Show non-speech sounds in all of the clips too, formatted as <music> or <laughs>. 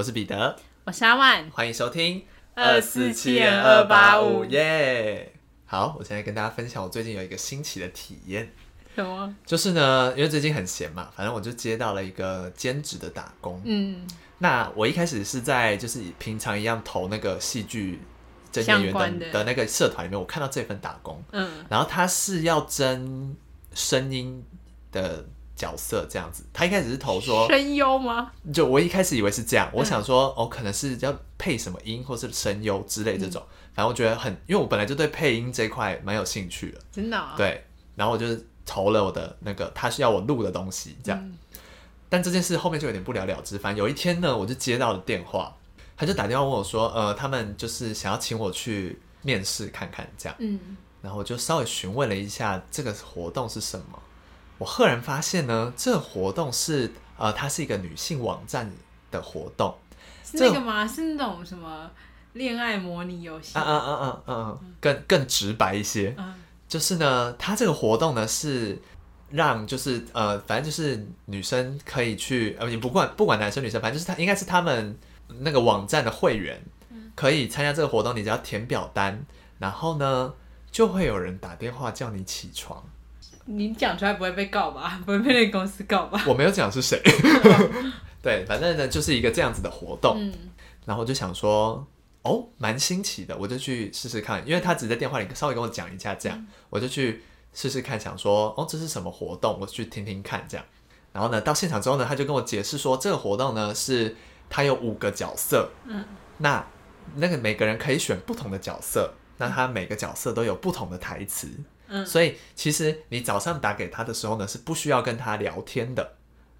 我是彼得，我是阿万，欢迎收听247-285耶。好，我现在跟大家分享我最近有一个新奇的体验，什么？就是呢，因为最近很闲嘛，反正我就接到了一个兼职的打工。嗯，那我一开始是在就是平常一样投那个戏剧真演员的。的那个社团里面，我看到这份打工，嗯，然后他是要争声音的角色这样子，他一开始是投说，声优吗？就我一开始以为是这样，我想嗯说哦，可能是要配什么音或是声优之类这种，反正我觉得很，因为我本来就对配音这一块蛮有兴趣的，真的、啊？，对，然后我就投了我的那个他需要我录的东西这样，嗯。但这件事后面就有点不了了之。反正有一天呢，我就接到了电话，他就打电话问我说，呃，他们就是想要请我去面试看看这样，嗯，然后我就稍微询问了一下这个活动是什么，我赫然发现呢，这个活动是呃，它是一个女性网站的活动。是那个吗？是那种什么恋爱模拟游戏？啊啊啊啊啊！更更直白一些，嗯就是呢，它这个活动呢是让就是呃，反正就是女生可以去呃，你不管不管男生女生，反正就是他应该是他们那个网站的会员可以参加这个活动，你只要填表单，然后呢就会有人打电话叫你起床。你讲出来不会被告吧？<laughs> 不会被那个公司告吧？<laughs> 我没有讲是谁，<laughs> 对，反正呢就是一个这样子的活动。嗯然后我就想说，哦，蛮新奇的，我就去试试看，因为他只在电话里稍微跟我讲一下，这样、嗯我就去试试看，想说，哦，这是什么活动，我去听听看，这样。然后呢，到现场之后呢，他就跟我解释说，这个活动呢是他有五个角色，嗯，那那个每个人可以选不同的角色，那他每个角色都有不同的台词，嗯所以其实你早上打给他的时候呢，是不需要跟他聊天的，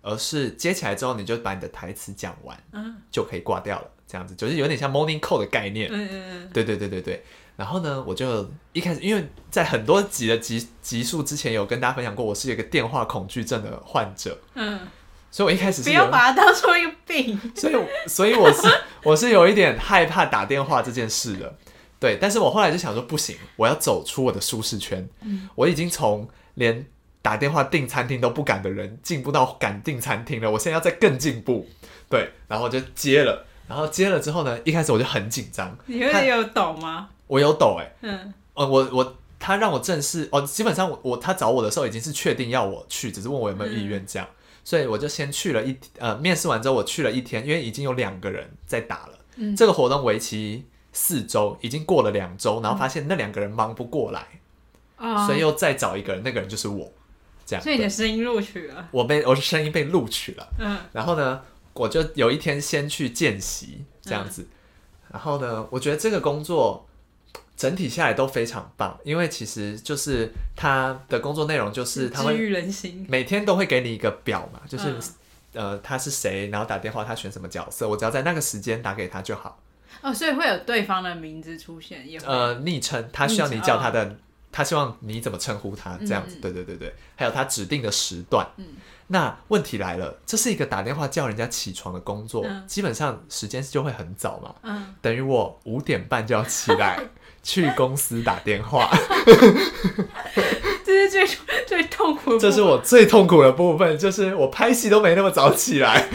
而是接起来之后你就把你的台词讲完，嗯就可以挂掉了，这样子就是有点像 morning call 的概念。嗯嗯对对对对对。然后呢，我就一开始因为在很多集的集集数之前有跟大家分享过，我是一个电话恐惧症的患者，嗯，所以我一开始是，不要把它当做一个病。所以所以我是我是有一点害怕打电话这件事的。对，但是我后来就想说，不行，我要走出我的舒适圈。嗯我已经从连打电话订餐厅都不敢的人，进步到敢订餐厅了。我现在要再更进步。对，然后我就接了，然后接了之后呢，一开始我就很紧张，你会有抖吗？我有抖哎、嗯呃，我我他让我正式哦，基本上我我他找我的时候已经是确定要我去，只是问我有没有意愿这样，所以我就先去了一呃面试完之后我去了一天，因为已经有两个人在打了，嗯这个活动为期四周，已经过了两周，然后发现那两个人忙不过来，哦，所以又再找一个人，那个人就是我，这样，所以你的声音录取了。我被我的声音被录取了，嗯。然后呢，我就有一天先去见习这样子，然后呢，我觉得这个工作整体下来都非常棒，因为其实就是他的工作内容就是他会治愈人心。每天都会给你一个表嘛，就是、嗯。呃他是谁，然后打电话他选什么角色，我只要在那个时间打给他就好。哦，所以会有对方的名字出现，也。呃，昵称他需要你叫他的，他希望你怎么称呼他这样子，对对对对，还有他指定的时段。嗯。那问题来了，这是一个打电话叫人家起床的工作，嗯。基本上时间就会很早嘛，嗯，等于我五点半就要起来 <laughs> 去公司打电话，<laughs> 这是最最痛苦的部分。这是我最痛苦的部分，就是我拍戏都没那么早起来，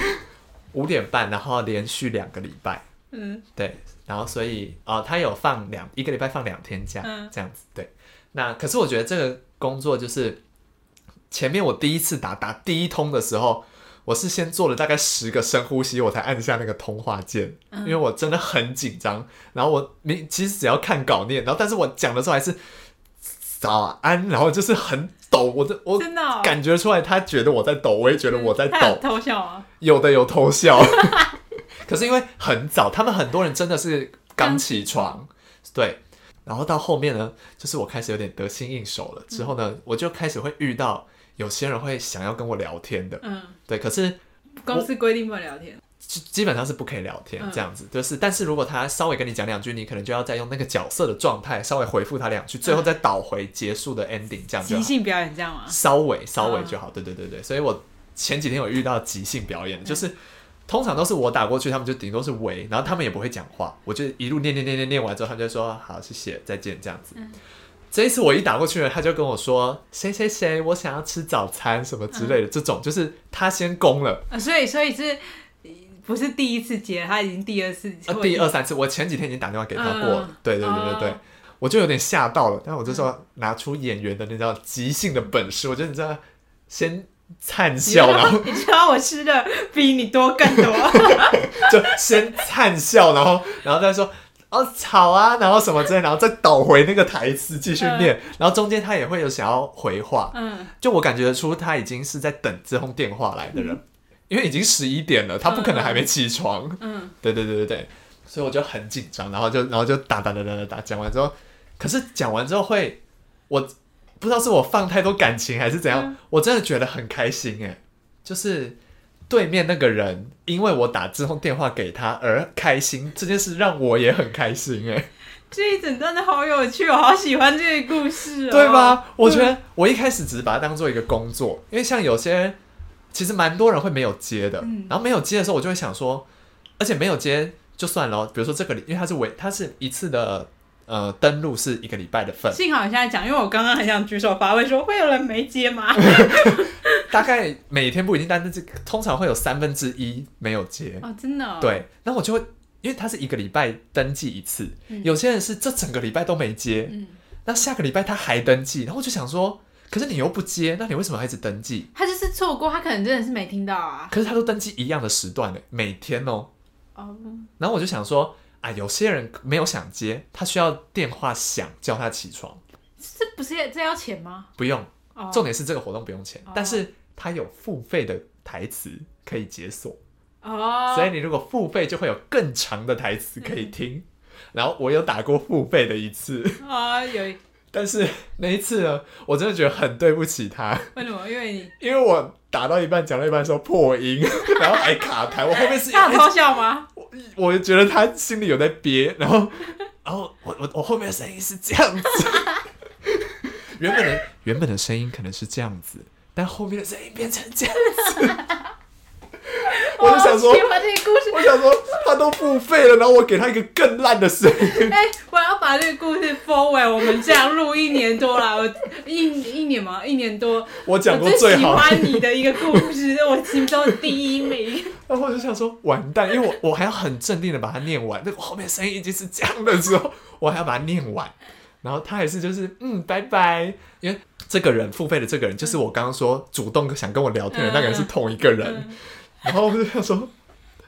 五点半，然后连续两个礼拜，嗯对，然后所以呃，他有放两一个礼拜放两天假，嗯这样子，对。那可是我觉得这个工作就是前面我第一次打打第一通的时候，我是先做了大概十个深呼吸，我才按下那个通话键，嗯因为我真的很紧张。然后我你其实只要看稿念，然后但是我讲的时候还是早安，然后就是很抖，我这我真的哦感觉出来他觉得我在抖，我也觉得我在抖，<laughs> 偷笑啊？有的有偷笑，可是因为很早，他们很多人真的是刚起床，对。然后到后面呢，就是我开始有点得心应手了。之后呢，我就开始会遇到有些人会想要跟我聊天的，嗯，对。可是公司规定不能聊天。基基本上是不可以聊天嗯这样子，就是。但是如果他稍微跟你讲两句，你可能就要再用那个角色的状态稍微回复他两句，最后再倒回结束的 ending，这样子。即兴表演这样吗？稍微稍微就好。对对对对，所以我前几天有遇到即兴表演，就是通常都是我打过去，他们就顶多是喂，然后他们也不会讲话，我就一路念念念念念完之后，他们就说好，谢谢，再见这样子。这一次我一打过去了，他就跟我说谁谁谁，我想要吃早餐什么之类的，这种就是他先攻了。啊，所以所以是不是第一次接，他已经第二次，呃，第二三次，我前几天已经打电话给他过了，嗯。对对对对我就有点吓到了，但我就说拿出演员的那叫即兴的本事，我觉得你知道，先灿笑，<laughs> 然后你知道我吃的比你多更多，<laughs> 就先灿笑，然后然后再说。哦，吵啊，然后什么之类，然后再倒回那个台词继续念，然后中间他也会有想要回话，嗯，就我感觉得出他已经是在等这通电话来的人，因为已经十一点了，他不可能还没起床，嗯，对对对对对，所以我就很紧张，然后就然后就打打打打打打，讲完之后，可是讲完之后会，我不知道是我放太多感情还是怎样，嗯。我真的觉得很开心哎，就是对面那个人因为我打这通电话给他而开心，这件事让我也很开心哎，这一整段的好有趣，我好喜欢这个故事哦，对？吧？我觉得我一开始只是把它当做一个工作，因为像有些其实蛮多人会没有接的，嗯。然后没有接的时候，我就会想说，而且没有接就算了哦，比如说这个礼，因为它是为它是一次的呃登录是一个礼拜的份，幸好你现在讲，因为我刚刚很想举手发问说会有人没接吗？<laughs> 大概每天不一定，但是这通常会有三分之一没有接。哦，真的、哦，，对，那我就会，因为他是一个礼拜登记一次，嗯有些人是这整个礼拜都没接，嗯，那下个礼拜他还登记，然后我就想说，可是你又不接，那你为什么还一直登记？他就是错过，他可能真的是没听到啊。可是他都登记一样的时段呢，每天哦。哦，然后我就想说，啊，有些人没有想接，他需要电话响叫他起床，这不是这要钱吗？不用。哦，重点是这个活动不用钱，哦但是他有付费的台词可以解锁，哦，所以你如果付费就会有更长的台词可以听。然后我有打过付费的一次，啊、有一但是 <laughs> 那一次呢，我真的觉得很对不起他，为什么？因为你 <laughs> 因为我打到一半讲到一半的时候破音，<laughs> 然后还卡台，我后面是他有偷笑吗？我觉得他心里有在憋，然后，然后我我我后面的声音是这样子，原本的原本的声音可能是这样子，但后面的声音变成这样子，<laughs> 我就想说喜欢这个故事。我想说他都付费了，然后我给他一个更烂的声音，<laughs> 哎、我要把这个故事封为我们这样录一年多了，我一一年嘛，一年多，我讲过我最喜，欢你的一个故事，我心中第一名。<laughs> 然后我就想说完蛋，因为我我还要很镇定的把它念完，那个后面声音已经是这样的时候，我还要把它念完，然后他也是就是嗯拜拜，因为这个人付费的这个人就是我刚刚说主动想跟我聊天的那个人是同一个人，嗯然后我就想说。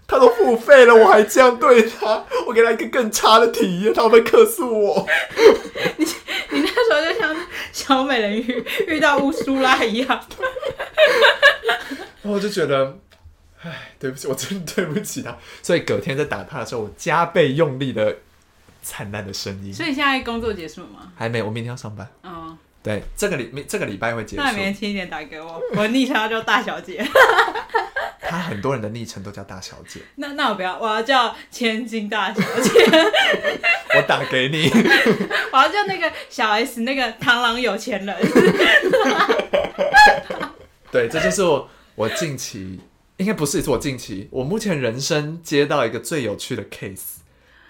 他都付费了，我还这样对他，我给他一个更差的体验，他会不会克诉我？<laughs> 你那时候就像小美人鱼遇到乌苏拉一样，然后我就觉得，唉，对不起，我真的对不起他。所以隔天在打他的时候，我加倍用力的灿烂的声音。所以现在工作结束了吗？还没，我明天要上班。哦，对，这个礼这个礼拜会结束那。你明天轻一点打给我，我昵称叫大小姐。<laughs> 他很多人的昵称都叫大小姐，<laughs> 那那我不要，我要叫千金大小姐，<laughs> <laughs> 我打给你。我要叫那个小 S 那个螳螂有钱人。对，这就是我我近期应该不是是我近期，我目前人生接到一个最有趣的 case，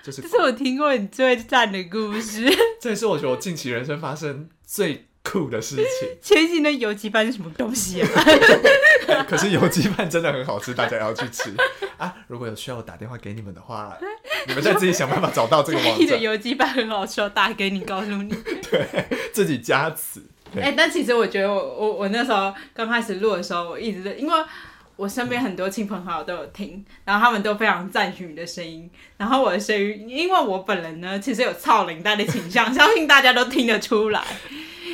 就是这是我听过你最赞的故事。这也是我觉得我近期人生发生最酷的事情。千金的油鸡饭是什么东西啊？<laughs> 可是油鸡饭真的很好吃，大家要去吃啊！如果有需要我打电话给你们的话，<laughs> 你们再自己想办法找到这个网你的站，油鸡饭很好吃，我打给你，告诉你。<laughs> 对自己加词。对哎、但其实我觉得我我我那时候刚开始录的时候，我一直在因为我身边很多亲朋好友都有听，然后他们都非常赞许你的声音，然后我的声音，因为我本人呢其实有操领带的倾向，<laughs> <laughs> 相信大家都听得出来。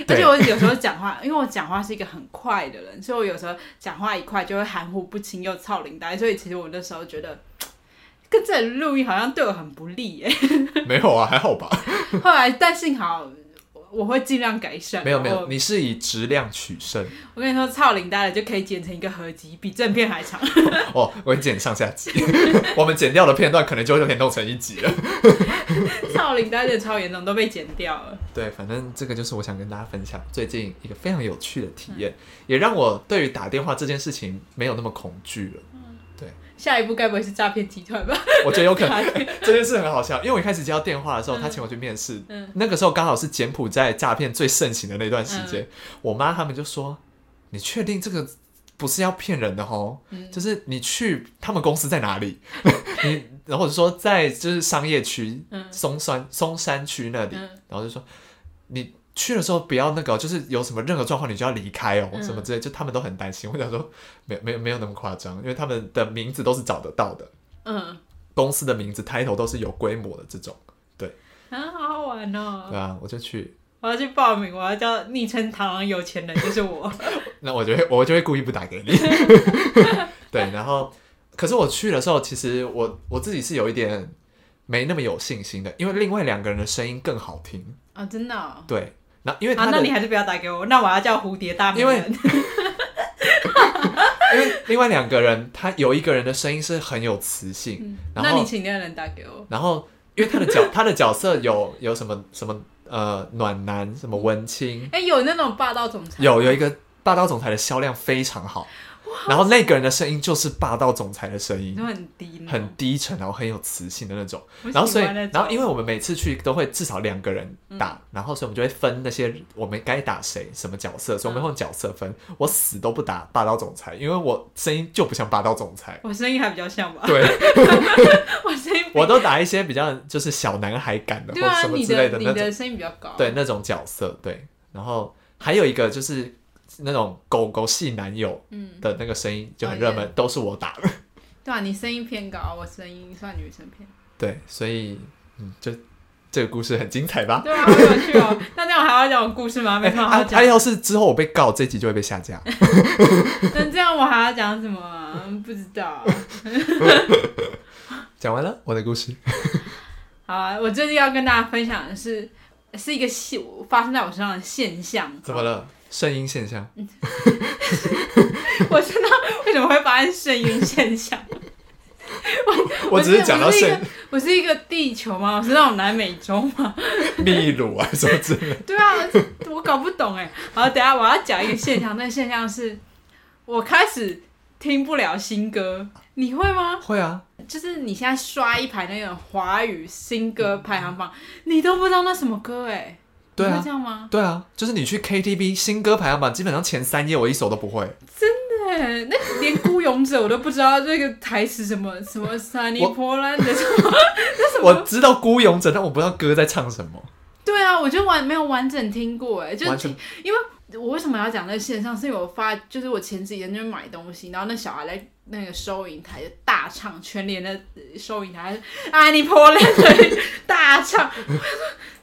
而且我有时候讲话，因为我讲话是一个很快的人，所以我有时候讲话一快就会含糊不清又操领带，所以其实我那时候觉得。<tsk> 跟这里录音好像对我很不利耶，<laughs> 没有啊，还好吧？后来但幸好我我会尽量改善。没有没有，你是以质量取胜我跟你说，操领带的就可以剪成一个合集，比正片还长。<laughs> 哦。我会剪上下集，<laughs> 我们剪掉的片段可能就会连弄成一集了。<laughs> 操领带的超严重，都被剪掉了。对，反正这个就是我想跟大家分享最近一个非常有趣的体验，也让我对于打电话这件事情没有那么恐惧了。下一步该不会是诈骗集团吧？<laughs> 我觉得有可能。<laughs> <laughs> 这件事很好笑，因为我一开始接到电话的时候，嗯他请我去面试，嗯。那个时候刚好是柬埔寨诈骗最盛行的那段时间，我妈他们就说：“你确定这个不是要骗人的哦，嗯。就是你去他们公司在哪里，你然后或者说在就是商业区嗯。松山松山区那里，嗯。然后就说你去的时候不要那个哦，就是有什么任何状况你就要离开哦，嗯什么之类，就他们都很担心。<laughs> 我想说没没有没有那么夸张，因为他们的名字都是找得到的，嗯，公司的名字 title 都是有规模的这种，啊，好好玩哦！对啊，我就去，我要去报名，我要叫昵称“螳螂有钱人”，就是我。<laughs> 那我就会我就会故意不打给你，<laughs> 对，然后可是我去的时候，其实我我自己是有一点没那么有信心的，因为另外两个人的声音更好听，啊，真的、哦。对，那因为啊，他的、那你还是不要打给我，那我要叫蝴蝶大美人。<laughs> 因为另外两个人，他有一个人的声音是很有磁性，嗯然后那你请那个人打给我。然后因为他的角 <laughs> 他的角色有有什么什么呃暖男什么文青，哎、有那种霸道总裁吗，有有一个霸道总裁的销量非常好，然后那个人的声音就是霸道总裁的声音都。很低，很低沉，然后很有磁性的那种。然后所以然后因为我们每次去都会至少两个人打，然后所以我们就会分那些我们该打谁什么角色，所以我们会用角色分。我死都不打霸道总裁，因为我声音就不像霸道总裁。我声音还比较像吧，对，我声音我都打一些比较就是小男孩感的或什么你之类那种，的你的声音比较高，对那种角色对。然后还有一个就是那种狗狗系男友嗯，的那个声音就很热门，都是我打的。对啊，你声音偏高，我声音算女生偏，对，所以嗯，就这个故事很精彩吧？对啊，好有趣哦。那这样我还要讲故事吗？<laughs> 没哎，什么好讲他他。要是之后我被告，这集就会被下架。<laughs> 那这样我还要讲什么啊？不知道。<laughs> 讲完了我的故事，好啊，我最近要跟大家分享的是，是一个现发生在我身上的现象。怎么了？声音现象，<laughs> 我知道为什么会发生声音现象。<laughs> 我只是讲到声我是一个，我是一个地球吗？我是那种南美洲吗？<laughs> 秘鲁啊什么之类的。对啊，我搞不懂哎。好，等下我要讲一个现象，那个现象是我开始听不了新歌，你会吗？会啊，就是你现在刷一排那种华语新歌排行榜，你都不知道那什么歌哎。对啊这，样吗？对啊，就是你去 KTV 新歌排行榜，基本上前三页我一首都不会。真的，那连孤勇者我都不知道这个台词什么什么 Sunny 波兰的什么，那什么？我知道孤勇者，但我不知道歌在唱什么。对啊，我就完没有完整听过哎，就因为我为什么要讲那个线上，是因为我发就是我前几天就买东西，然后那小孩在那个收银台就大唱全联的呃收银台安妮波兰的大唱，我想说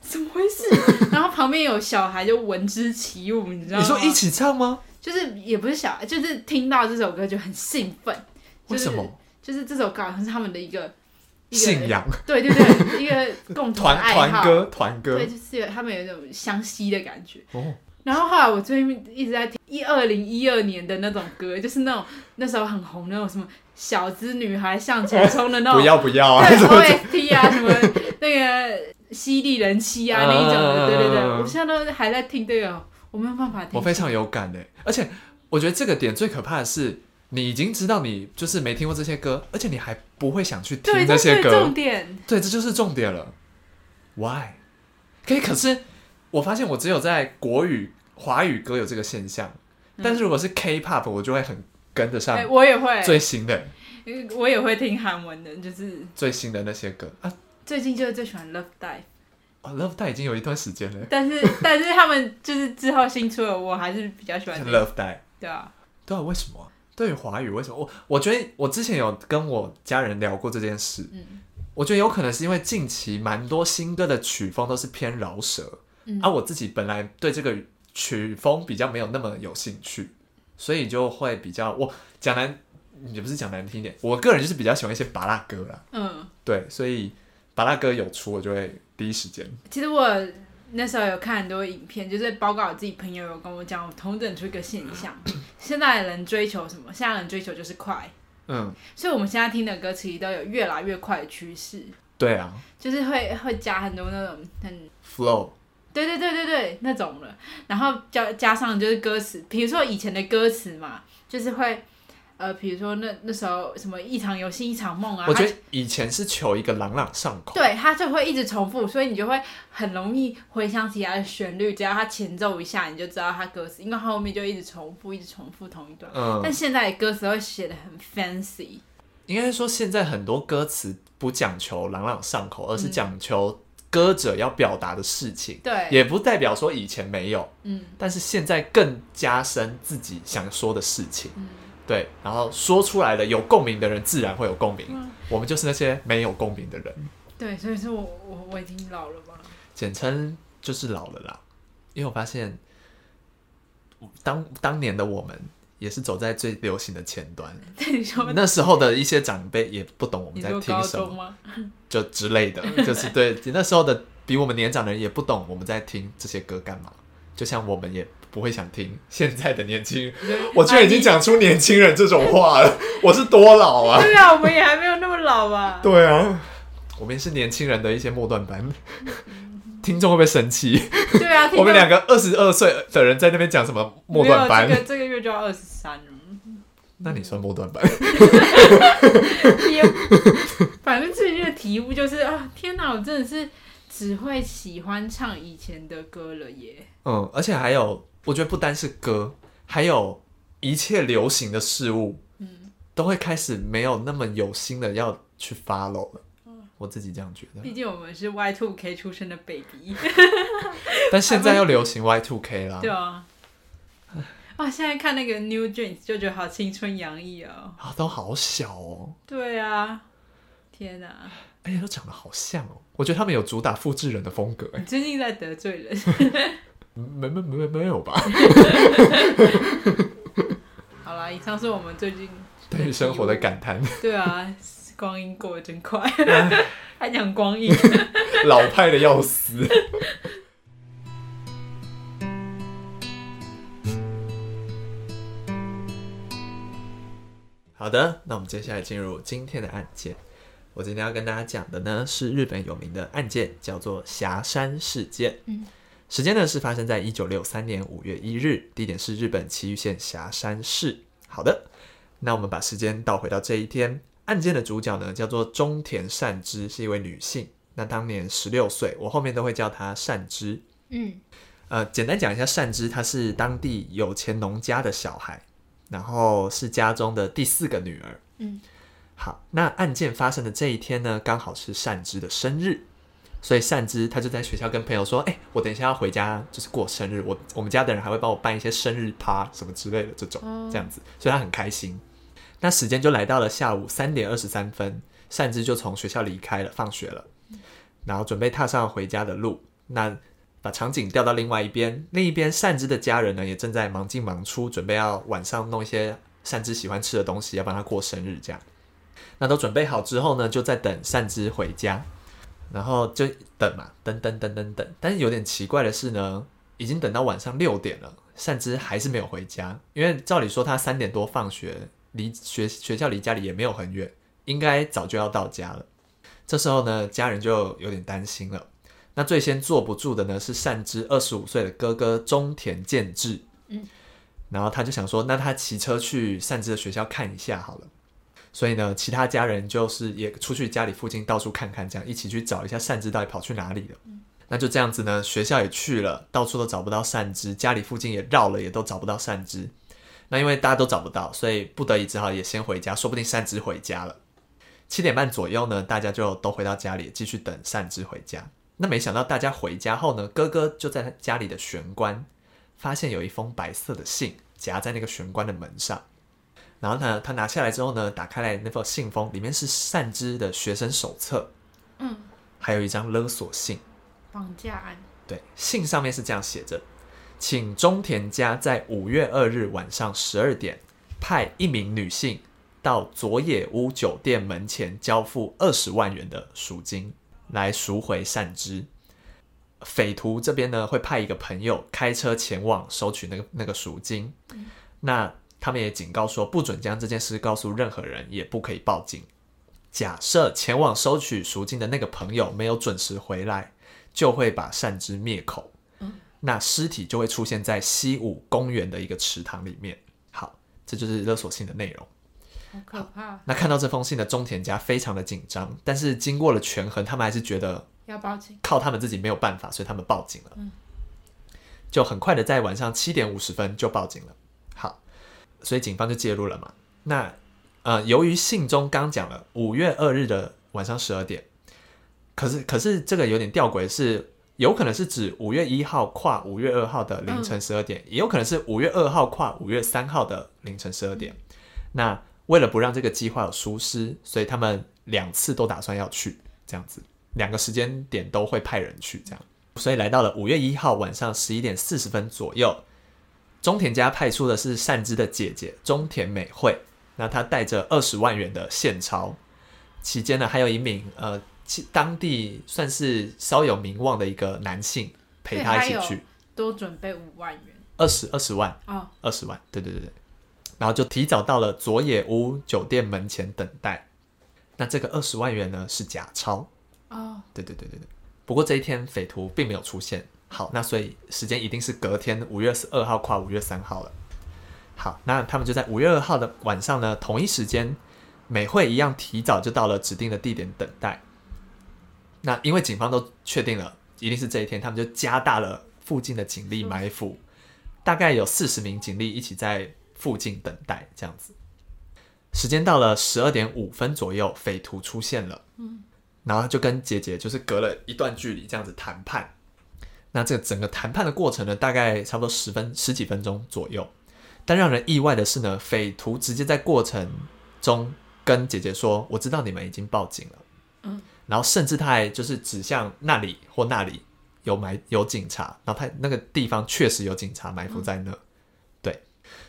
怎么回事？然后旁边有小孩就闻之起舞，你知道吗？你说一起唱吗？就是也不是小孩，就是听到这首歌就很兴奋。就是为什么？就是这首歌好像是他们的一个信仰对对对，一个 <laughs> 共同的团爱好。团歌团歌对，就是他们有一种相吸的感觉。哦，然后后来我最近一直在听一二零一二年的那种歌，就是那种那时候很红那种什么小资女孩向前冲的那种，<laughs> 不要不要啊！OST 啊，什么那个犀利人妻啊那一种的，对对对，嗯我现在都还在听这个，我没有办法听。我非常有感的，而且我觉得这个点最可怕的是，你已经知道你就是没听过这些歌，而且你还不会想去听对，这些歌重，点。对，这就是重点了。Why？可以，可是我发现我只有在国语、华语歌有这个现象，但是如果是 K-pop，我就会很跟得上我也会，最新的、我也会听韩文的，就是最新的那些歌。啊。最近就是最喜欢 Love Dive，哦，Love Die 已经有一段时间了。但是 <laughs> 但是他们就是之后新出的，我还是比较喜欢这个，，Love Die。对啊，对啊，为什么啊、对于华语，为什么？我我觉得我之前有跟我家人聊过这件事，嗯。我觉得有可能是因为近期蛮多新歌的曲风都是偏饶舌，嗯。而、我自己本来对这个曲风比较没有那么有兴趣，所以就会比较我讲难也不是讲难听一点，我个人就是比较喜欢一些巴拉歌啦，嗯，对，所以巴拉歌有出，我就会第一时间。其实我那时候有看很多影片，就是包括我自己朋友有跟我讲，我同整出一个现象，<clears throat> 现在的人追求什么？现在人追求就是快，嗯，所以我们现在听的歌其实都有越来越快的趋势，对啊。就是会会加很多那种很。，flow，对对对对对，那种了，然后加加上就是歌词，比如说以前的歌词嘛，就是会，呃，比如说那那时候什么一场游戏一场梦啊，我觉得以前是求一个朗朗上口，对它就会一直重复，所以你就会很容易回想起他的旋律，只要它前奏一下，你就知道它歌词，因为后面就一直重复，一直重复同一段。嗯，但现在的歌词会写的很 fancy，应该说现在很多歌词不讲求朗朗上口，而是嗯。讲求歌者要表达的事情，对，也不代表说以前没有，嗯但是现在更加深自己想说的事情。嗯，对，然后说出来的，有共鸣的人自然会有共鸣。嗯我们就是那些没有共鸣的人，对，所以说我我我已经老了吧？简称就是老了啦。因为我发现，当当年的我们也是走在最流行的前端，<laughs> 你说那时候的一些长辈也不懂我们在听什么？<laughs> 就之类的，<laughs> 就是对那时候的比我们年长的人也不懂我们在听这些歌干嘛，就像我们也不会想听现在的年轻人。我居然已经讲出年轻人这种话了，我是多老啊？对啊，我们也还没有那么老吧？对啊，我们也是年轻人的一些末段班，听众会不会生气？对啊，我们两个个二十二岁的人在那边讲什么末段班？这个这个月就要二十三了。那你算末段班？也 <laughs> 反正最近的题目就是啊，天哪，我真的是只会喜欢唱以前的歌了耶。嗯，而且还有，我觉得不单是歌，还有一切流行的事物，嗯，都会开始没有那么有心的要去 follow 了。我自己这样觉得，毕竟我们是 Y two K 出生的 baby，<laughs> 但现在又流行 Y two K 啦，对啊。哇，现在看那个 New Jeans 就觉得好青春洋溢哦。啊，都好小哦，对啊，天哪，哎呀都长得好像哦。我觉得他们有主打复制人的风格，哎你，最近在得罪人。没没没没有吧？<laughs> 好啦，以上是我们最近对生活的感叹，对啊，光阴过得真快，<laughs> 还讲光阴。<laughs> 老派的要死。好的，那我们接下来进入今天的案件。我今天要跟大家讲的呢是日本有名的案件，叫做霞山事件。嗯，时间呢是发生在一九六三年五月一日，地点是日本崎玉县霞山市。好的，那我们把时间倒回到这一天，案件的主角呢叫做中田善之，是一位女性。那当年十六岁，我后面都会叫她善之。嗯呃，简单讲一下，善之她是当地有钱农家的小孩，然后是家中的第四个女儿。嗯，好，那案件发生的这一天呢，刚好是善之的生日，所以善之他就在学校跟朋友说：“哎、我等一下要回家，就是过生日，我我们家的人还会帮我办一些生日趴什么之类的这种，哦这样子，所以他很开心。那时间就来到了下午三点二十三分，善之就从学校离开了，放学了，然后准备踏上回家的路。那把场景调到另外一边，另一边善之的家人呢，也正在忙进忙出，准备要晚上弄一些善之喜欢吃的东西，要帮他过生日这样。那都准备好之后呢，就在等善之回家，然后就等嘛，等等等等等。但是有点奇怪的是呢，已经等到晚上六点了，善之还是没有回家，因为照理说他三点多放学，离学学校离家里也没有很远，应该早就要到家了。这时候呢，家人就有点担心了。那最先坐不住的呢是善之二十五岁的哥哥中田健志，嗯，然后他就想说，那他骑车去善之的学校看一下好了。所以呢，其他家人就是也出去家里附近到处看看，这样一起去找一下善之到底跑去哪里了。那就这样子呢，学校也去了，到处都找不到善之，家里附近也绕了，也都找不到善之。那因为大家都找不到，所以不得已只好也先回家，说不定善之回家了。七点半左右呢，大家就都回到家里，继续等善之回家。那没想到大家回家后呢，哥哥就在他家里的玄关发现有一封白色的信夹在那个玄关的门上。然后呢，他拿下来之后呢，打开来那封信封，里面是善之的学生手册，嗯，还有一张勒索信。绑架案。对，信上面是这样写着：请中田家在五月二日晚上十二点派一名女性到佐野屋酒店门前交付二十万元的赎金，来赎回善之。匪徒这边呢会派一个朋友开车前往收取那个那个赎金。那他们也警告说，不准将这件事告诉任何人，也不可以报警。假设前往收取赎金的那个朋友没有准时回来，就会把善之灭口。那尸体就会出现在西武公园的一个池塘里面。好，这就是勒索信的内容。好可怕，那看到这封信的中田家非常的紧张，但是经过了权衡，他们还是觉得要报警。靠他们自己没有办法，所以他们报警了。就很快的在晚上七点五十分就报警了。好，所以警方就介入了嘛。那呃，由于信中刚讲了五月二日的晚上十二点，可是可是这个有点吊诡是。有可能是指五月一号跨五月二号的凌晨十二点，也有可能是五月二号跨五月三号的凌晨十二点。那为了不让这个计划有疏失，所以他们两次都打算要去，这样子。两个时间点都会派人去，这样。所以来到了五月一号晚上十一点四十分左右，中田家派出的是善之的姐姐中田美惠，那她带着二十万元的现钞，期间呢还有一名呃。当地算是稍有名望的一个男性陪她一起去，多准备五万元，二十二十万。哦，二十万，对对对对，然后就提早到了佐野屋酒店门前等待。那这个二十万元呢是假钞哦，对对对对对。不过这一天匪徒并没有出现，好，那所以时间一定是隔天五月十二号跨五月三号了。好，那他们就在五月二号的晚上呢，同一时间，美惠一样提早就到了指定的地点等待。那因为警方都确定了一定是这一天，他们就加大了附近的警力埋伏，大概有四十名警力一起在附近等待，这样子。时间到了十二点五分左右，匪徒出现了，嗯，然后就跟姐姐就是隔了一段距离这样子谈判。那这个整个谈判的过程呢，大概差不多十分十几分钟左右。但让人意外的是呢，匪徒直接在过程中跟姐姐说：“我知道你们已经报警了。”嗯。然后甚至他还就是指向那里或那里有埋有警察，然后他那个地方确实有警察埋伏在那，对，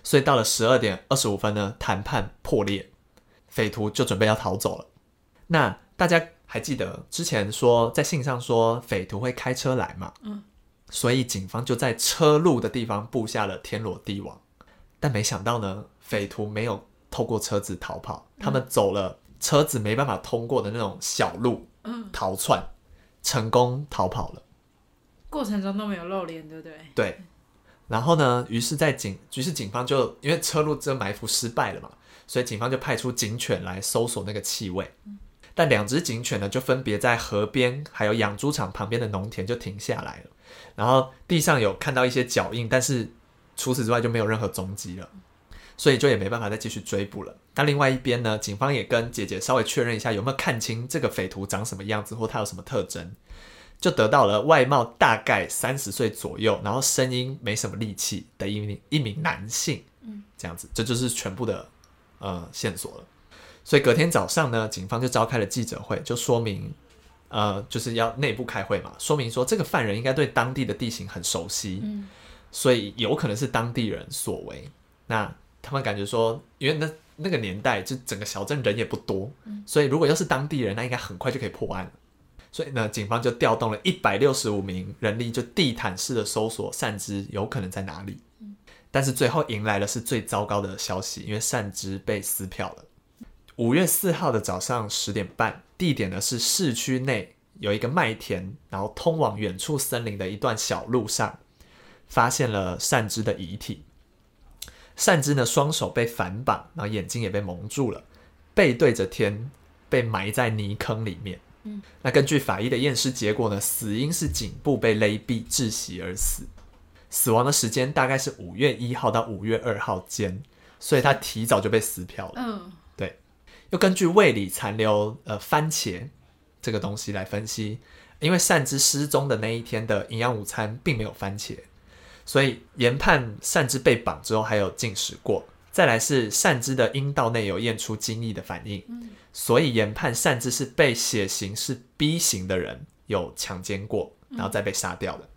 所以到了十二点二十五分呢，谈判破裂，匪徒就准备要逃走了。那大家还记得之前说在信上说匪徒会开车来嘛？嗯，所以警方就在车路的地方布下了天罗地网，但没想到呢，匪徒没有透过车子逃跑，他们走了车子没办法通过的那种小路。逃窜，成功逃跑了。过程中都没有露脸，对不对？对。然后呢？于是，在警，于是警方就因为车路这埋伏失败了嘛，所以警方就派出警犬来搜索那个气味。但两只警犬呢，就分别在河边还有养猪场旁边的农田就停下来了。然后地上有看到一些脚印，但是除此之外就没有任何踪迹了。所以就也没办法再继续追捕了。那另外一边呢，警方也跟姐姐稍微确认一下有没有看清这个匪徒长什么样子，或他有什么特征，就得到了外貌大概三十岁左右，然后声音没什么力气的一名一名男性。嗯，这样子，这就是全部的呃线索了。所以隔天早上呢，警方就召开了记者会，就说明呃就是要内部开会嘛，说明说这个犯人应该对当地的地形很熟悉，嗯，所以有可能是当地人所为。那他们感觉说，因为那那个年代，就整个小镇人也不多，所以如果要是当地人，那应该很快就可以破案了。所以呢，警方就调动了一百六十五名人力，就地毯式的搜索善之有可能在哪里。但是最后迎来的是最糟糕的消息，因为善之被撕票了。五月四号的早上十点半，地点呢是市区内有一个麦田，然后通往远处森林的一段小路上，发现了善之的遗体。善之呢，双手被反绑，然后眼睛也被蒙住了，背对着天，被埋在泥坑里面。嗯，那根据法医的验尸结果呢，死因是颈部被勒毙窒息而死，死亡的时间大概是五月一号到五月二号间，所以他提早就被撕票了。嗯，对。又根据胃里残留呃番茄这个东西来分析，因为善之失踪的那一天的营养午餐并没有番茄。所以研判善之被绑之后还有进食过，再来是善之的阴道内有验出精液的反应，所以研判善之是被血型是 B 型的人有强奸过，然后再被杀掉的。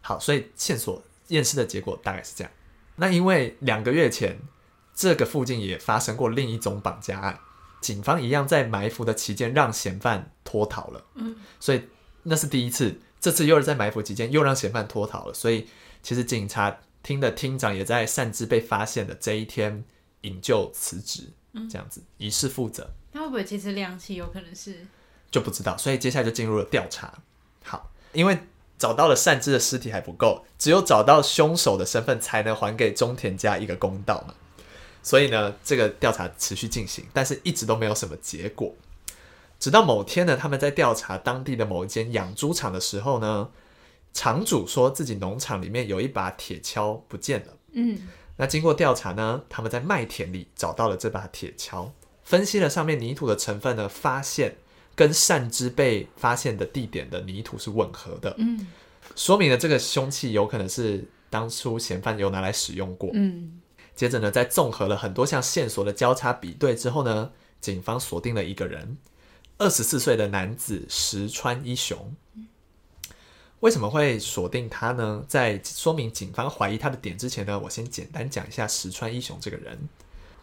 好，所以线索验尸的结果大概是这样。那因为两个月前这个附近也发生过另一种绑架案，警方一样在埋伏的期间让嫌犯脱逃了，嗯，所以那是第一次，这次又是在埋伏期间又让嫌犯脱逃了，所以。其实警察厅的厅长也在擅自被发现的这一天引咎辞职，这样子以示负责。那会不会其实两起有可能是就不知道，所以接下来就进入了调查。好，因为找到了善之的尸体还不够，只有找到凶手的身份才能还给中田家一个公道嘛。所以呢，这个调查持续进行，但是一直都没有什么结果。直到某天呢，他们在调查当地的某一间养猪场的时候呢，场主说自己农场里面有一把铁锹不见了。嗯那经过调查呢，他们在麦田里找到了这把铁锹，分析了上面泥土的成分呢，发现跟善知被发现的地点的泥土是吻合的，嗯说明了这个凶器有可能是当初嫌犯有拿来使用过。嗯接着呢，在综合了很多项线索的交叉比对之后呢，警方锁定了一个人，二十四岁的男子石川一雄。为什么会锁定他呢？在说明警方怀疑他的点之前呢，我先简单讲一下石川一雄这个人。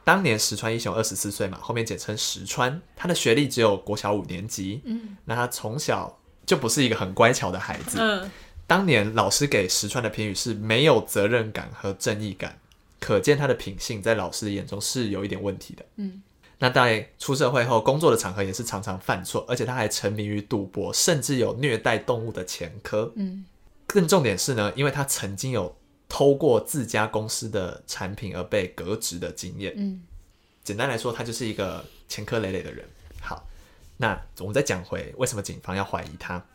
当年石川一雄二十四岁嘛，后面简称石川。他的学历只有国小五年级，嗯那他从小就不是一个很乖巧的孩子。嗯当年老师给石川的评语是没有责任感和正义感，可见他的品性在老师的眼中是有一点问题的。嗯，那在出社会后，工作的场合也是常常犯错，而且他还沉迷于赌博，甚至有虐待动物的前科。嗯更重点是呢，因为他曾经有偷过自家公司的产品而被革职的经验。嗯简单来说，他就是一个前科累累的人。好，那我们再讲回为什么警方要怀疑他。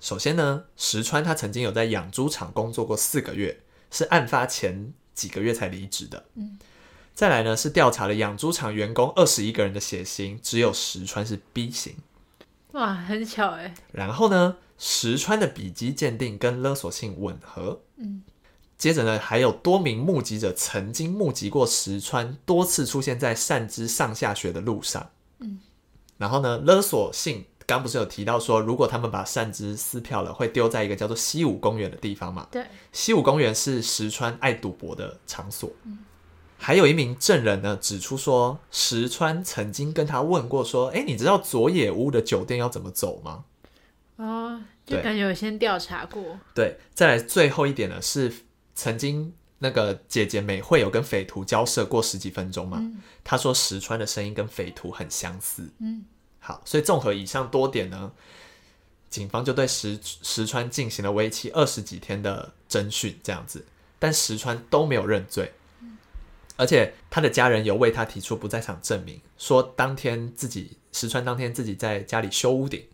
首先呢，石川他曾经有在养猪场工作过四个月，是案发前几个月才离职的。嗯，再来呢是调查了养猪场员工二十一个人的血型，只有石川是 B 型。哇，很巧哎。然后呢，石川的笔迹鉴定跟勒索性吻合。嗯，接着呢，还有多名目击者曾经目击过石川多次出现在善之上下学的路上。嗯，然后呢，勒索性刚不是有提到说，如果他们把善之撕票了，会丢在一个叫做西武公园的地方嘛？对，西武公园是石川爱赌博的场所。还有一名证人呢，指出说，石川曾经跟他问过说：“哎，你知道佐野屋的酒店要怎么走吗？”哦，就感觉有先调查过。对，再来最后一点呢，是曾经那个姐姐美惠有跟匪徒交涉过十几分钟嘛？嗯她说石川的声音跟匪徒很相似。嗯好，所以综合以上多点呢，警方就对石石川进行了为期二十几天的侦讯，这样子，但石川都没有认罪，而且他的家人有为他提出不在场证明，说当天自己石川当天自己在家里修屋顶，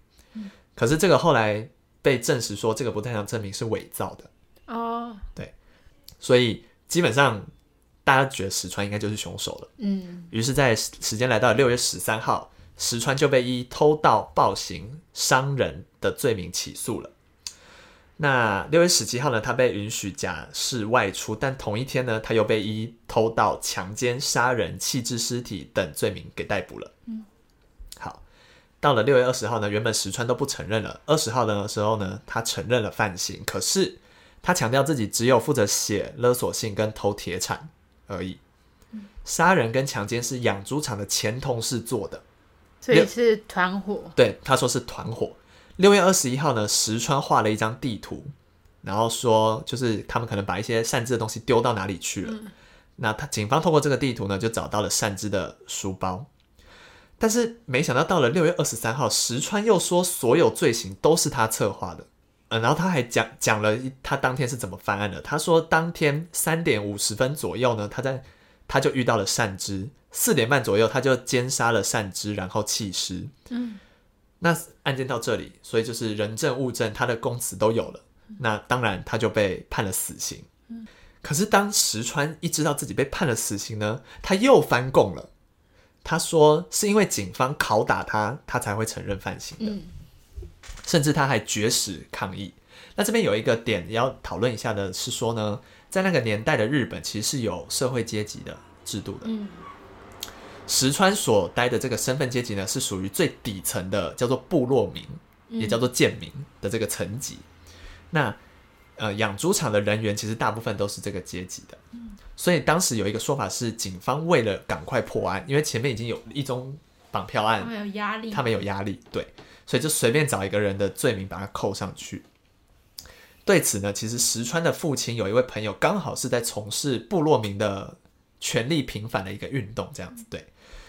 可是这个后来被证实说这个不在场证明是伪造的，哦，对。所以基本上大家觉得石川应该就是凶手了。嗯。于是，在时时间来到六月十三号，石川就被依偷盗、暴行、伤人的罪名起诉了。那六月十七号呢，他被允许假释外出，但同一天呢，他又被依偷盗、强奸、杀人、弃置尸体等罪名给逮捕了。嗯，好，到了六月二十号呢，原本石川都不承认了。二十号的时候呢，他承认了犯行，可是他强调自己只有负责写勒索信跟偷铁铲而已。杀人跟强奸是养猪场的前同事做的，所以是团伙。对，他说是团伙。六月二十一号呢，石川画了一张地图，然后说就是他们可能把一些擅自的东西丢到哪里去了。那他警方通过这个地图呢，就找到了擅自的书包。但是没想到到了六月二十三号，石川又说所有罪行都是他策划的。嗯，然后他还讲讲了他当天是怎么犯案的。他说当天三点五十分左右呢，他在他就遇到了善之，四点半左右他就奸杀了善之，然后弃尸。嗯，那案件到这里，所以就是人证物证，他的供词都有了，那当然他就被判了死刑。可是当石川一知道自己被判了死刑呢，他又翻供了。他说是因为警方拷打他，他才会承认犯行的。嗯甚至他还绝食抗议。那这边有一个点要讨论一下的是说呢，在那个年代的日本其实是有社会阶级的制度的。嗯石川所待的这个身份阶级呢，是属于最底层的，叫做部落民，也叫做贱民的这个层级。那呃，养猪场的人员其实大部分都是这个阶级的。所以当时有一个说法是，警方为了赶快破案，因为前面已经有一宗绑票案他，们有压力。他们有压力，对，所以就随便找一个人的罪名把他扣上去。对此呢，其实石川的父亲有一位朋友，刚好是在从事部落民的权利平反的一个运动，这样子对，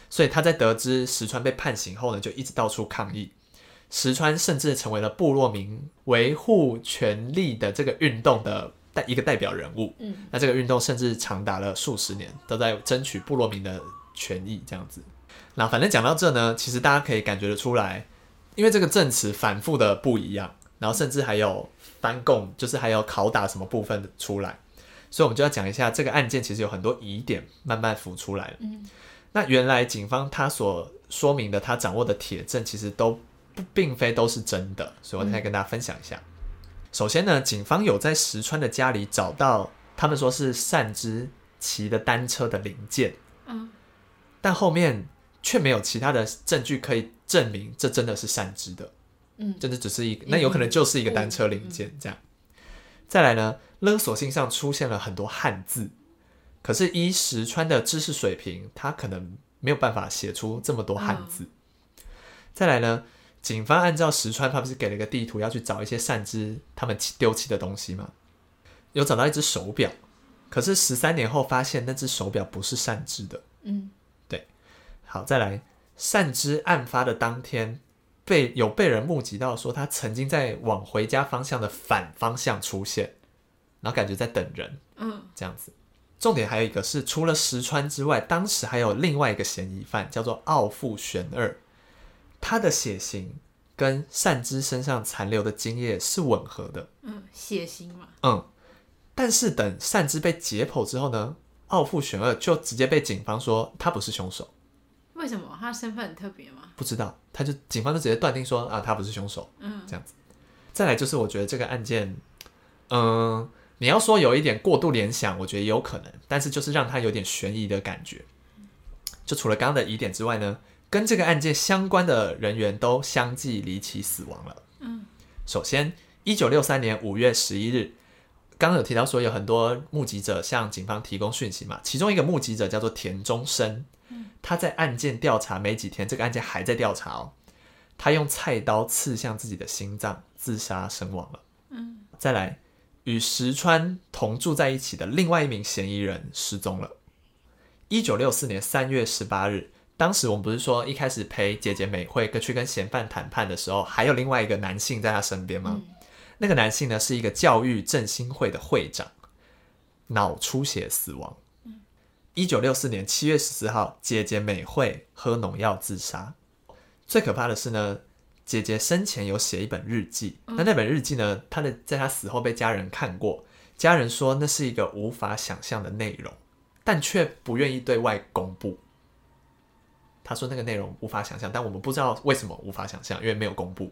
所以他在得知石川被判刑后呢，就一直到处抗议。石川甚至成为了部落民维护权利的这个运动的代一个代表人物。嗯，那这个运动甚至长达了数十年，都在争取部落民的权益，这样子。那反正讲到这呢，其实大家可以感觉得出来，因为这个证词反复的不一样，然后甚至还有翻供，就是还有拷打什么部分的出来，所以我们就要讲一下这个案件其实有很多疑点慢慢浮出来了。嗯，那原来警方他所说明的他掌握的铁证，其实都不并非都是真的，所以我再跟大家分享一下。首先呢，警方有在石川的家里找到他们说是善之骑的单车的零件，嗯，但后面却没有其他的证据可以证明这真的是善之的，嗯，真的只是一个，那有可能就是一个单车零件这样。再来呢，勒索信上出现了很多汉字，可是依石川的知识水平，他可能没有办法写出这么多汉字。再来呢，警方按照石川，他不是给了一个地图要去找一些善之他们丢弃的东西吗？有找到一只手表，可是十三年后发现那只手表不是善之的。嗯，对好，再来，善之案发的当天，被有被人目击到说他曾经在往回家方向的反方向出现，然后感觉在等人嗯，这样子。重点还有一个是，除了石川之外，当时还有另外一个嫌疑犯叫做奥富玄二，他的血型跟善之身上残留的精液是吻合的。嗯，血型嘛，嗯，但是等善之被解剖之后呢，奥富玄二就直接被警方说他不是凶手。为什么他身份很特别吗？不知道，他就警方就直接断定说啊，他不是凶手。嗯，这样子。再来就是，我觉得这个案件，嗯、你要说有一点过度联想，我觉得也有可能，但是就是让他有点悬疑的感觉。就除了刚刚的疑点之外呢，跟这个案件相关的人员都相继离奇死亡了。嗯，首先，一九六三年五月十一日，刚刚有提到说有很多目击者向警方提供讯息嘛，其中一个目击者叫做田中生，他在案件调查没几天，这个案件还在调查哦，他用菜刀刺向自己的心脏，自杀身亡了。嗯，再来，与石川同住在一起的另外一名嫌疑人失踪了。一九六四年三月十八日，当时我们不是说一开始陪姐姐美惠跟去跟嫌犯谈判的时候，还有另外一个男性在他身边吗？那个男性呢是一个教育振兴会的会长，脑出血死亡。一九六四年七月十四号，姐姐美惠喝农药自杀。最可怕的是呢，姐姐生前有写一本日记，那那本日记呢，她的在她死后被家人看过，家人说那是一个无法想象的内容，但却不愿意对外公布。他说那个内容无法想象，但我们不知道为什么无法想象，因为没有公布。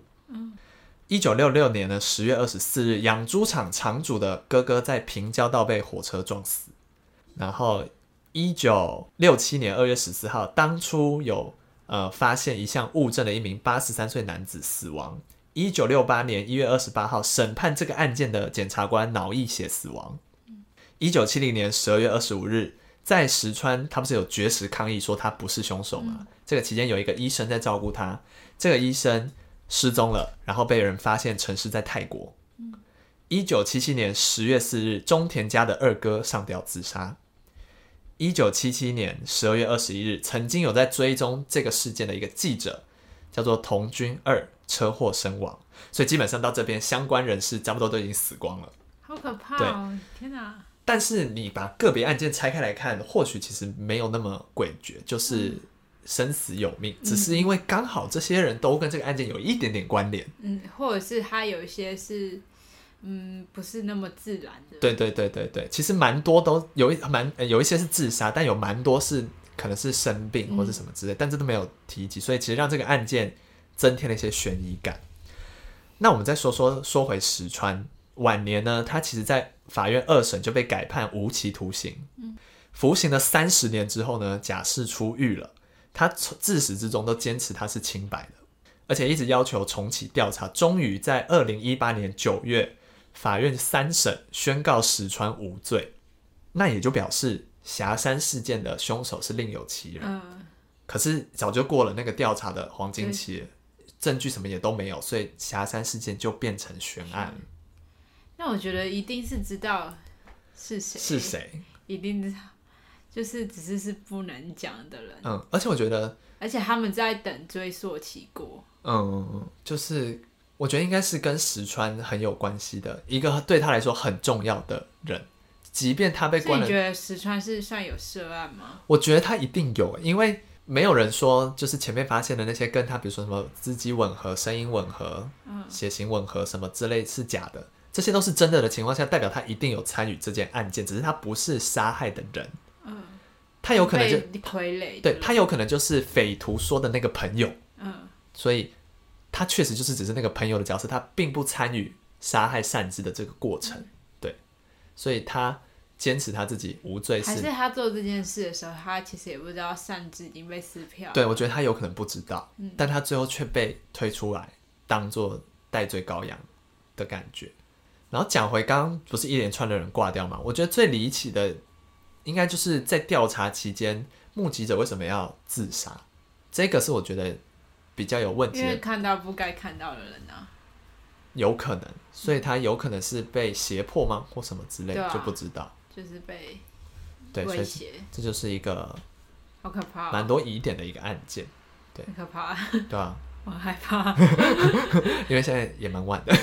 一九六六年的十月二十四日，养猪场场主的哥哥在平交道被火车撞死。然后，一九六七年二月十四号，当初有呃发现一项物证的一名八十三岁男子死亡。一九六八年一月二十八号，审判这个案件的检察官脑溢血死亡。一九七零年十二月二十五日，在石川，他不是有绝食抗议说他不是凶手吗？这个期间有一个医生在照顾他，这个医生失踪了，然后被人发现沉尸在泰国。一九七七年十月四日，中田家的二哥上吊自杀。一九七七年十二月二十一日，曾经有在追踪这个事件的一个记者，叫做童军二，车祸身亡。所以基本上到这边，相关人士差不多都已经死光了。好可怕哦！天哪，但是你把个别案件拆开来看，或许其实没有那么诡谲，就是生死有命，只是因为刚好这些人都跟这个案件有一点点关联。嗯，或者是他有一些是，嗯，不是那么自然的，对对对对对，其实蛮多都有一蛮呃有一些是自杀，但有蛮多是可能是生病或是什么之类，但这都没有提及，所以其实让这个案件增添了一些悬疑感。那我们再说说说回石川晚年呢，他其实在法院二审就被改判无期徒刑，服刑了三十年之后呢，假释出狱了。他从自始至终都坚持他是清白的，而且一直要求重启调查。终于在二零一八年九月，法院三审宣告石川无罪，那也就表示霞山事件的凶手是另有其人。嗯，可是早就过了那个调查的黄金期了，证据什么也都没有，所以霞山事件就变成悬案。那我觉得一定是知道是谁，是谁？一定知道，就是只是是不能讲的人，嗯，而且我觉得，而且他们在等追溯期过，嗯，就是我觉得应该是跟石川很有关系的一个对他来说很重要的人，即便他被关了你觉，得石川是算有涉案吗？我觉得他一定有，因为没有人说就是前面发现的那些跟他，比如说什么资机吻合、声音吻合、嗯。血型吻合什么之类是假的，这些都是真的的情况下，代表他一定有参与这件案件，只是他不是杀害的人，嗯，他有可能就傀儡，对他有可能就是匪徒说的那个朋友，嗯。所以他确实就是只是那个朋友的角色，他并不参与杀害善之的这个过程，对，所以他坚持他自己无罪还是是他做这件事的时候，他其实也不知道善之已经被撕票。对，我觉得他有可能不知道，嗯但他最后却被推出来当做戴罪羔羊的感觉。然后讲回刚刚不是一连串的人挂掉嘛？我觉得最离奇的，应该就是在调查期间，目击者为什么要自杀？这个是我觉得比较有问题的，因为看到不该看到的人啊，有可能，所以他有可能是被胁迫吗，或什么之类的，啊。就不知道。就是被对，威胁，这就是一个好可怕、蛮哦，多疑点的一个案件，很可怕，对啊、我害怕。<laughs> 因为现在也蛮晚的，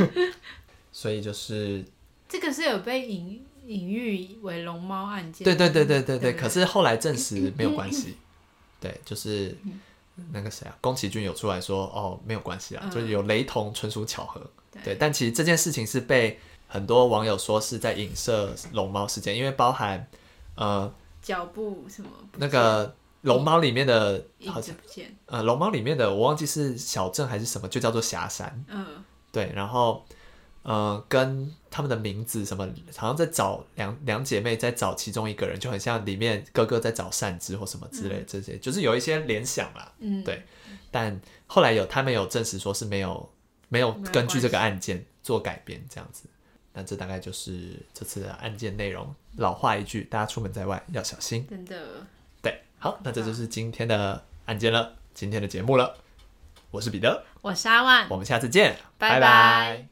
<laughs> 所以就是这个是有被隐隐喻为龙猫案件，对对对对对对，可是后来证实没有关系。对，就是那个谁啊，宫崎骏有出来说，哦，没有关系啊，嗯就是有雷同，纯属巧合。对对，但其实这件事情是被很多网友说是在影射龙猫事件，因为包含呃脚步什么那个龙猫里面的好像不见，呃龙猫里面的我忘记是小镇还是什么，就叫做霞山。嗯对，然后呃，跟他们的名字什么，好像在找两两姐妹，在找其中一个人，就很像里面哥哥在找善之或什么之类，这些就是有一些联想啦。嗯，对但后来有他们有证实说是没有没有根据这个案件做改编这样子。那这大概就是这次的案件内容。老话一句，大家出门在外要小心。真的，对，好，那这就是今天的案件了，今天的节目了。我是彼得，我是阿万，我们下次见，拜拜拜